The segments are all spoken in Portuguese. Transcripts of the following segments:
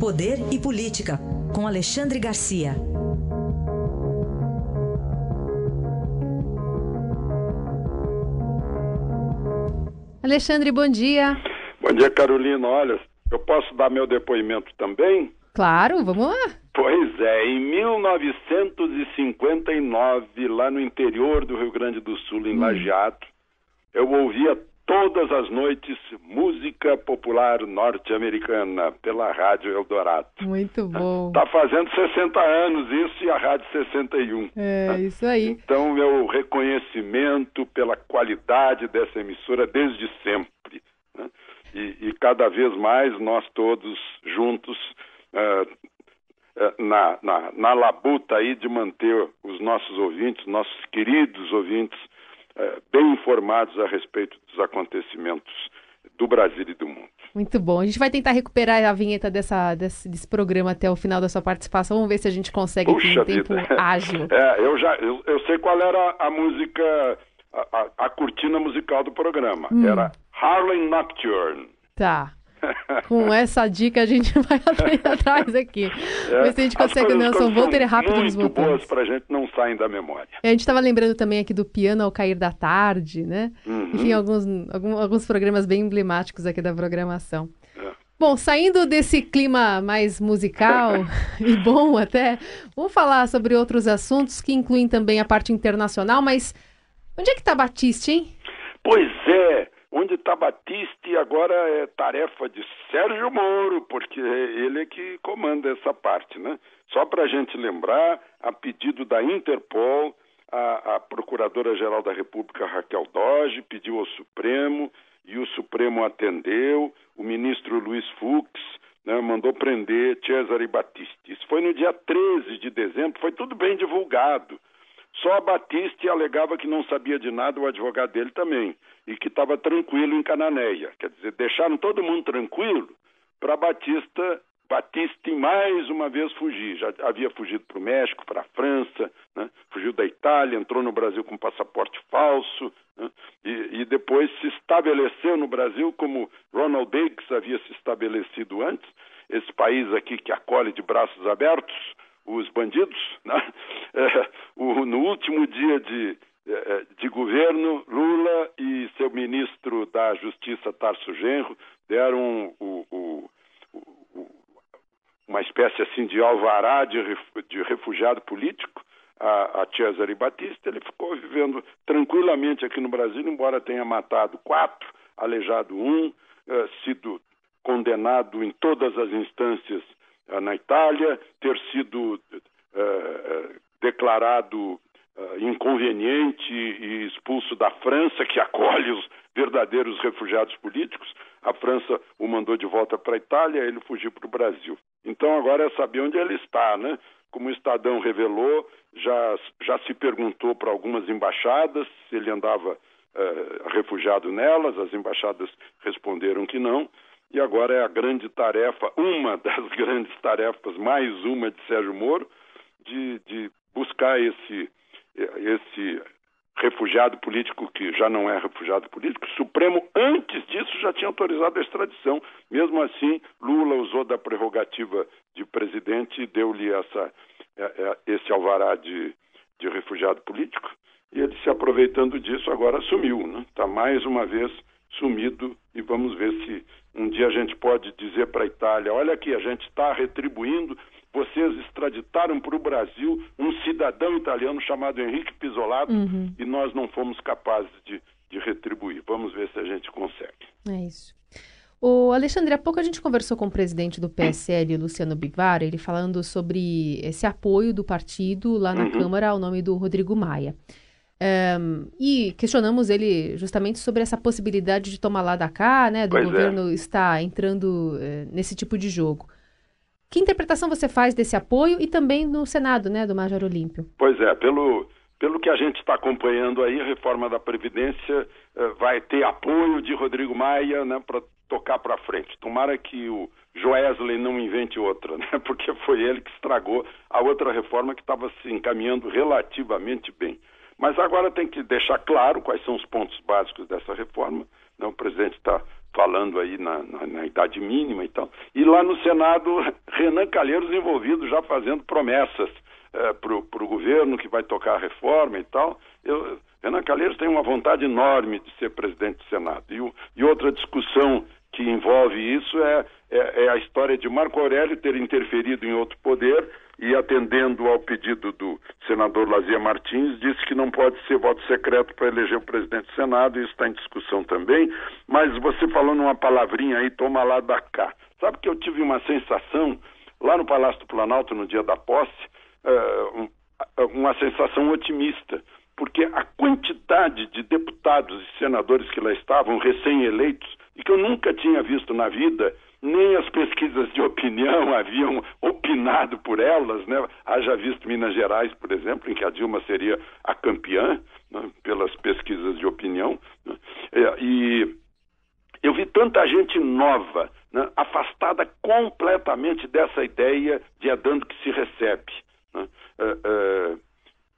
Poder e Política, com Alexandre Garcia. Alexandre, bom dia. Bom dia, Carolina. Olha, eu posso dar meu depoimento também? Claro, vamos lá. Pois é, em 1959, lá no interior do Rio Grande do Sul, em hum. Lajeado, eu ouvia todas as noites música popular norte-americana pela Rádio Eldorado. Muito bom. Está fazendo 60 anos isso e a Rádio 61. É, isso aí. Então, meu reconhecimento pela qualidade dessa emissora desde sempre. Né? E, e, cada vez mais nós todos juntos uh, na, na, na labuta aí de manter os nossos ouvintes, nossos queridos ouvintes, bem informados a respeito dos acontecimentos do Brasil e do mundo. Muito bom. A gente vai tentar recuperar a vinheta dessa, desse, desse programa até o final da sua participação. Vamos ver se a gente consegue Puxa em tempo ágil. É, eu já eu, eu, sei qual era a música, a, a, a cortina musical do programa. Hum. Era Harlem Nocturne. Tá. Com essa dica a gente vai atrás aqui. É, Ver se a gente consegue, Nelson Volter, é rápido nos botões. boas para a gente não saem da memória. É, a gente estava lembrando também aqui do Piano ao Cair da Tarde, né? Uhum. Enfim, alguns, alguns, alguns programas bem emblemáticos aqui da programação. É. Bom, saindo desse clima mais musical e bom até, vamos falar sobre outros assuntos que incluem também a parte internacional, mas onde é que está Batiste, hein? Pois é, Onde está Batiste agora é tarefa de Sérgio Moro, porque ele é que comanda essa parte, né? Só para a gente lembrar, a pedido da Interpol, a, a Procuradora-Geral da República, Raquel Doge, pediu ao Supremo e o Supremo atendeu, o ministro Luiz Fux né, mandou prender Cesare Battisti. Isso foi no dia 13 de dezembro, foi tudo bem divulgado. Só a Batiste alegava que não sabia de nada, o advogado dele também, e que estava tranquilo em Cananéia. Quer dizer, deixaram todo mundo tranquilo para Batista Batiste mais uma vez fugir. Já havia fugido para o México, para a França, né? fugiu da Itália, entrou no Brasil com passaporte falso né? e, e, depois se estabeleceu no Brasil como Ronald Biggs havia se estabelecido antes, esse país aqui que acolhe de braços abertos os bandidos. Né? É, o, no último dia de, é, é, de governo, Lula e seu ministro da Justiça, Tarso Genro, deram o, o, uma espécie assim de alvará de, de refugiado político a, a Cesare Batista. Ele ficou vivendo tranquilamente aqui no Brasil, embora tenha matado quatro, aleijado um, sido condenado em todas as instâncias na Itália, ter sido uh, declarado uh, inconveniente e expulso da França, que acolhe os verdadeiros refugiados políticos. A França o mandou de volta para a Itália, ele fugiu para o Brasil. Então agora é saber onde ele está, né? Como o Estadão revelou, já, já se perguntou para algumas embaixadas se ele andava uh, refugiado nelas, as embaixadas responderam que não. E agora é a grande tarefa, uma das grandes tarefas, mais uma de Sérgio Moro, de, de buscar esse, esse refugiado político que já não é refugiado político. O Supremo, antes disso, já tinha autorizado a extradição. Mesmo assim, Lula usou da prerrogativa de presidente e deu-lhe essa, é, é, esse alvará de, de refugiado político. E ele, se aproveitando disso, agora sumiu. Está né? Tá mais uma vez sumido e vamos ver se um dia a gente pode dizer para a Itália: olha aqui, a gente está retribuindo. Vocês extraditaram para o Brasil um cidadão italiano chamado Henrique Pisolato uhum. e nós não fomos capazes de, de retribuir. Vamos ver se a gente consegue. É isso. O Alexandre, há pouco a gente conversou com o presidente do PSL, Luciano Bivar, ele falando sobre esse apoio do partido lá na uhum. Câmara ao nome do Rodrigo Maia. Um, e questionamos ele justamente sobre essa possibilidade de tomar lá da cá, né, do pois é. governo é. estar entrando uh, nesse tipo de jogo. Que interpretação você faz desse apoio e também no Senado, né, do Major Olímpio? Pois é, pelo, pelo que a gente está acompanhando aí, a reforma da Previdência uh, vai ter apoio de Rodrigo Maia né, para tocar para frente. Tomara que o Joesley não invente outra, né, porque foi ele que estragou a outra reforma que estava se encaminhando relativamente bem. Mas agora tem que deixar claro quais são os pontos básicos dessa reforma. Né? O presidente está falando aí na, na, na, idade mínima e tal. E lá no Senado Renan Calheiros envolvido já fazendo promessas é, para o governo que vai tocar a reforma e tal. Eu, Renan Calheiros tem uma vontade enorme de ser presidente do Senado. E, e outra discussão que envolve isso é, é, é, a história de Marco Aurélio ter interferido em outro poder e, atendendo ao pedido do senador Lazia Martins, disse que não pode ser voto secreto para eleger o presidente do Senado, isso está em discussão também. Mas você falando uma palavrinha aí, toma lá da cá. Sabe que eu tive uma sensação lá no Palácio do Planalto no dia da posse, uh, uma sensação otimista porque a quantidade de deputados e senadores que lá estavam, recém-eleitos, e que eu nunca tinha visto na vida, nem as pesquisas de opinião haviam opinado por elas, né? Haja visto Minas Gerais, por exemplo, em que a Dilma seria a campeã né? pelas pesquisas de opinião. Né? E eu vi tanta gente nova, né? afastada completamente dessa ideia de é dando que se recebe. Né? Uh, uh,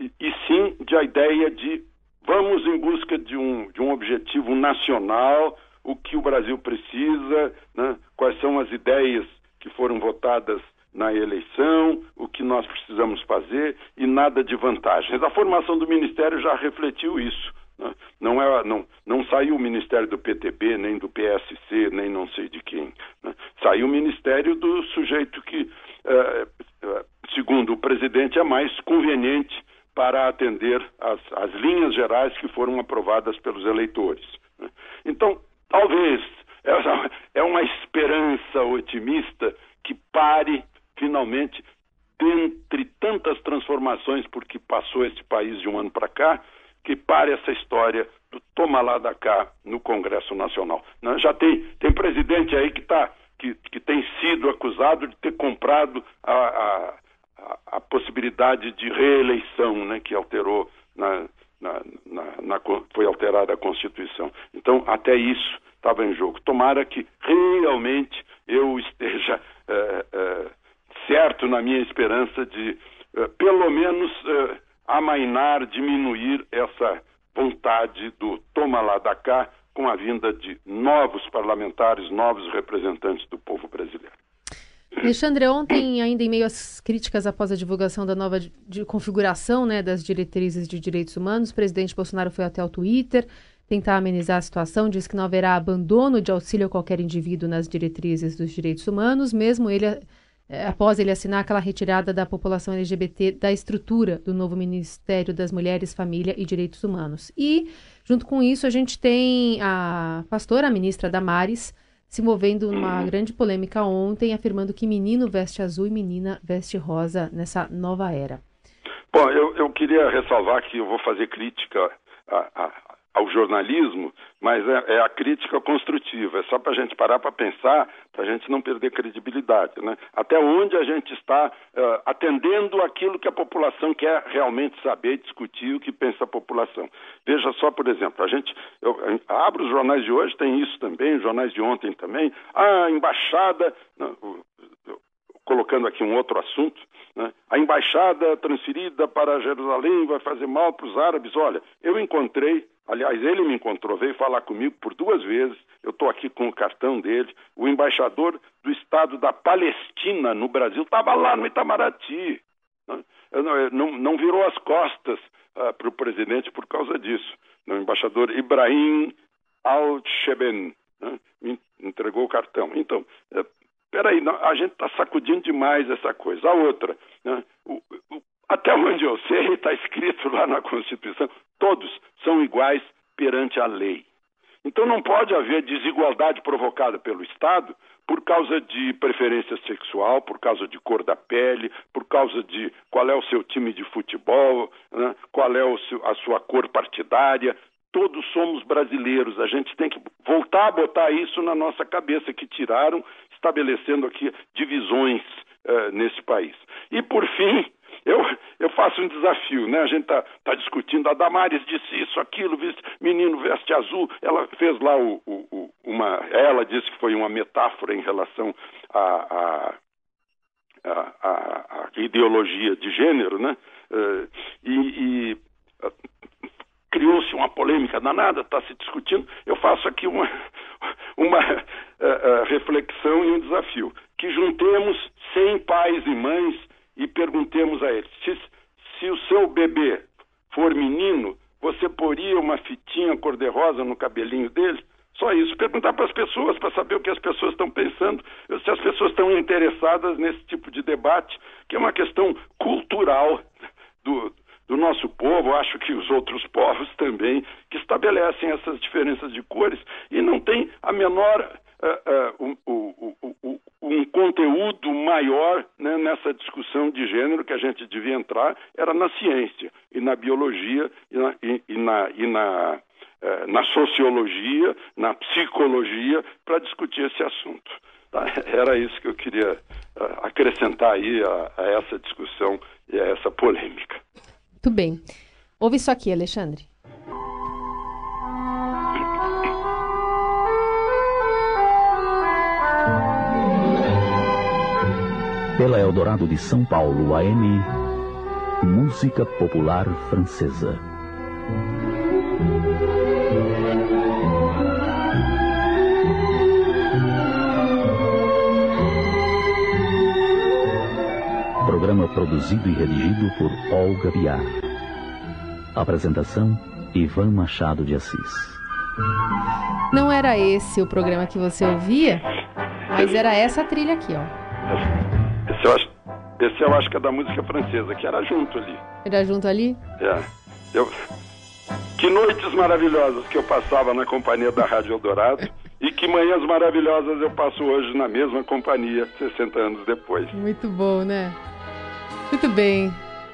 e, e sim de a ideia de vamos em busca de um, de um objetivo nacional, o que o Brasil precisa, né? quais são as ideias que foram votadas na eleição, o que nós precisamos fazer e nada de vantagens. A formação do Ministério já refletiu isso. Né? Não, é, não, não saiu o Ministério do PTB, nem do PSC, nem não sei de quem. Né? Saiu o Ministério do sujeito que, eh, eh, segundo o presidente, é mais conveniente para atender as, as linhas gerais que foram aprovadas pelos eleitores. Né? Então, talvez é uma esperança otimista que pare finalmente dentre tantas transformações por que passou este país de um ano para cá, que pare essa história do toma lá da cá no Congresso Nacional. Né? Já tem, tem presidente aí que, tá, que, que tem sido acusado de ter comprado a, a a, possibilidade de reeleição, né, que alterou na, na, na, na, foi alterada a Constituição. Então, até isso estava em jogo. Tomara que realmente eu esteja é, é, certo na minha esperança de, é, pelo menos, amainar, diminuir essa vontade do toma lá da cá com a vinda de novos parlamentares, novos representantes do povo brasileiro. Alexandre, ontem, ainda em meio às críticas após a divulgação da nova de, configuração né, das diretrizes de direitos humanos, o presidente Bolsonaro foi até o Twitter tentar amenizar a situação, diz que não haverá abandono de auxílio a qualquer indivíduo nas diretrizes dos direitos humanos, mesmo ele é, após ele assinar aquela retirada da população LGBT da estrutura do novo Ministério das Mulheres, Família e Direitos Humanos. E, junto com isso, a gente tem a pastora, a ministra Damares, se movendo numa grande polêmica ontem, afirmando que menino veste azul e menina veste rosa nessa nova era. Bom, eu, eu queria ressalvar que eu vou fazer crítica a, a, ao jornalismo, mas é, é a crítica construtiva, é só para a gente parar para pensar, para a gente não perder credibilidade. Né? Até onde a gente está uh, atendendo aquilo que a população quer realmente saber, discutir o que pensa a população. Veja só, por exemplo, a gente eu, eu abro os jornais de hoje, tem isso também, os jornais de ontem também. A embaixada, não, colocando aqui um outro assunto, né? a embaixada transferida para Jerusalém vai fazer mal para os árabes. Olha, eu encontrei Aliás, ele me encontrou, veio falar comigo por duas vezes. Eu estou aqui com o cartão dele. O embaixador do Estado da Palestina no Brasil estava lá no Itamaraty. Né? Não, não, virou as costas uh, para o presidente por causa disso. O embaixador Ibrahim Al-Sheben né? me entregou o cartão. Então, uh, peraí, a gente está sacudindo demais essa coisa. A outra, né? o, o, até onde eu sei, está escrito lá na Constituição, todos são iguais perante a lei. Então não pode haver desigualdade provocada pelo Estado por causa de preferência sexual, por causa de cor da pele, por causa de qual é o seu time de futebol, né? qual é seu, a sua cor partidária. Todos somos brasileiros, a gente tem que voltar a botar isso na nossa cabeça, que tiraram, estabelecendo aqui divisões uh, nesse país. E, por fim, eu, eu faço um desafio, né? A gente está tá discutindo, a Damares disse isso, aquilo, menino veste azul, ela fez lá o, o, uma. Ela disse que foi uma metáfora em relação à a, a, a, a, ideologia de gênero, né? Uh, e, e uh, criou-se uma polêmica danada, está se discutindo. Eu faço aqui uma, uma eh, eh, reflexão e um desafio. Que juntemos 100 pais e mães e perguntemos a eles: se, se o seu bebê for menino, você poria uma fitinha cor-de-rosa no cabelinho dele? Só isso. Perguntar para as pessoas, para saber o que as pessoas estão pensando, se as pessoas estão interessadas nesse tipo de debate, que é uma questão cultural do, do nosso povo, acho que os outros povos também, que estabelecem essas diferenças de cores e não tem a menor uh, uh, um, um, conteúdo maior né, nessa discussão de gênero que a gente devia entrar era na ciência e na biologia e na, e, e na, e na eh, na sociologia, na psicologia, para discutir esse assunto. Tá? Era isso que eu queria eh, acrescentar aí a, a essa discussão e a essa polêmica. Muito bem. Ouve isso aqui, Alexandre. Pela Eldorado de São Paulo, AM, Música Popular Francesa. Programa produzido e redigido por Olga Biar. Apresentação: Ivan Machado de Assis. Não era esse o programa que você ouvia, mas era essa trilha aqui, ó. Esse eu acho, esse eu acho que é da música francesa, que era junto ali. Era junto ali? É. Eu, que noites maravilhosas que eu passava na companhia da Rádio Eldorado e que manhãs maravilhosas eu passo hoje na mesma companhia, 60 anos depois. Muito bom, né? Muito bem.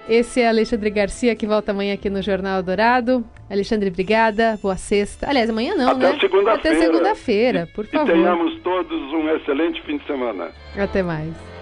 Esse é Alexandre Garcia, que volta amanhã aqui no Jornal Dourado. Alexandre, obrigada. Boa sexta. Aliás, amanhã não, Até né? segunda-feira. Até segunda-feira, por favor. E tenhamos todos um excelente fim de semana. Até mais.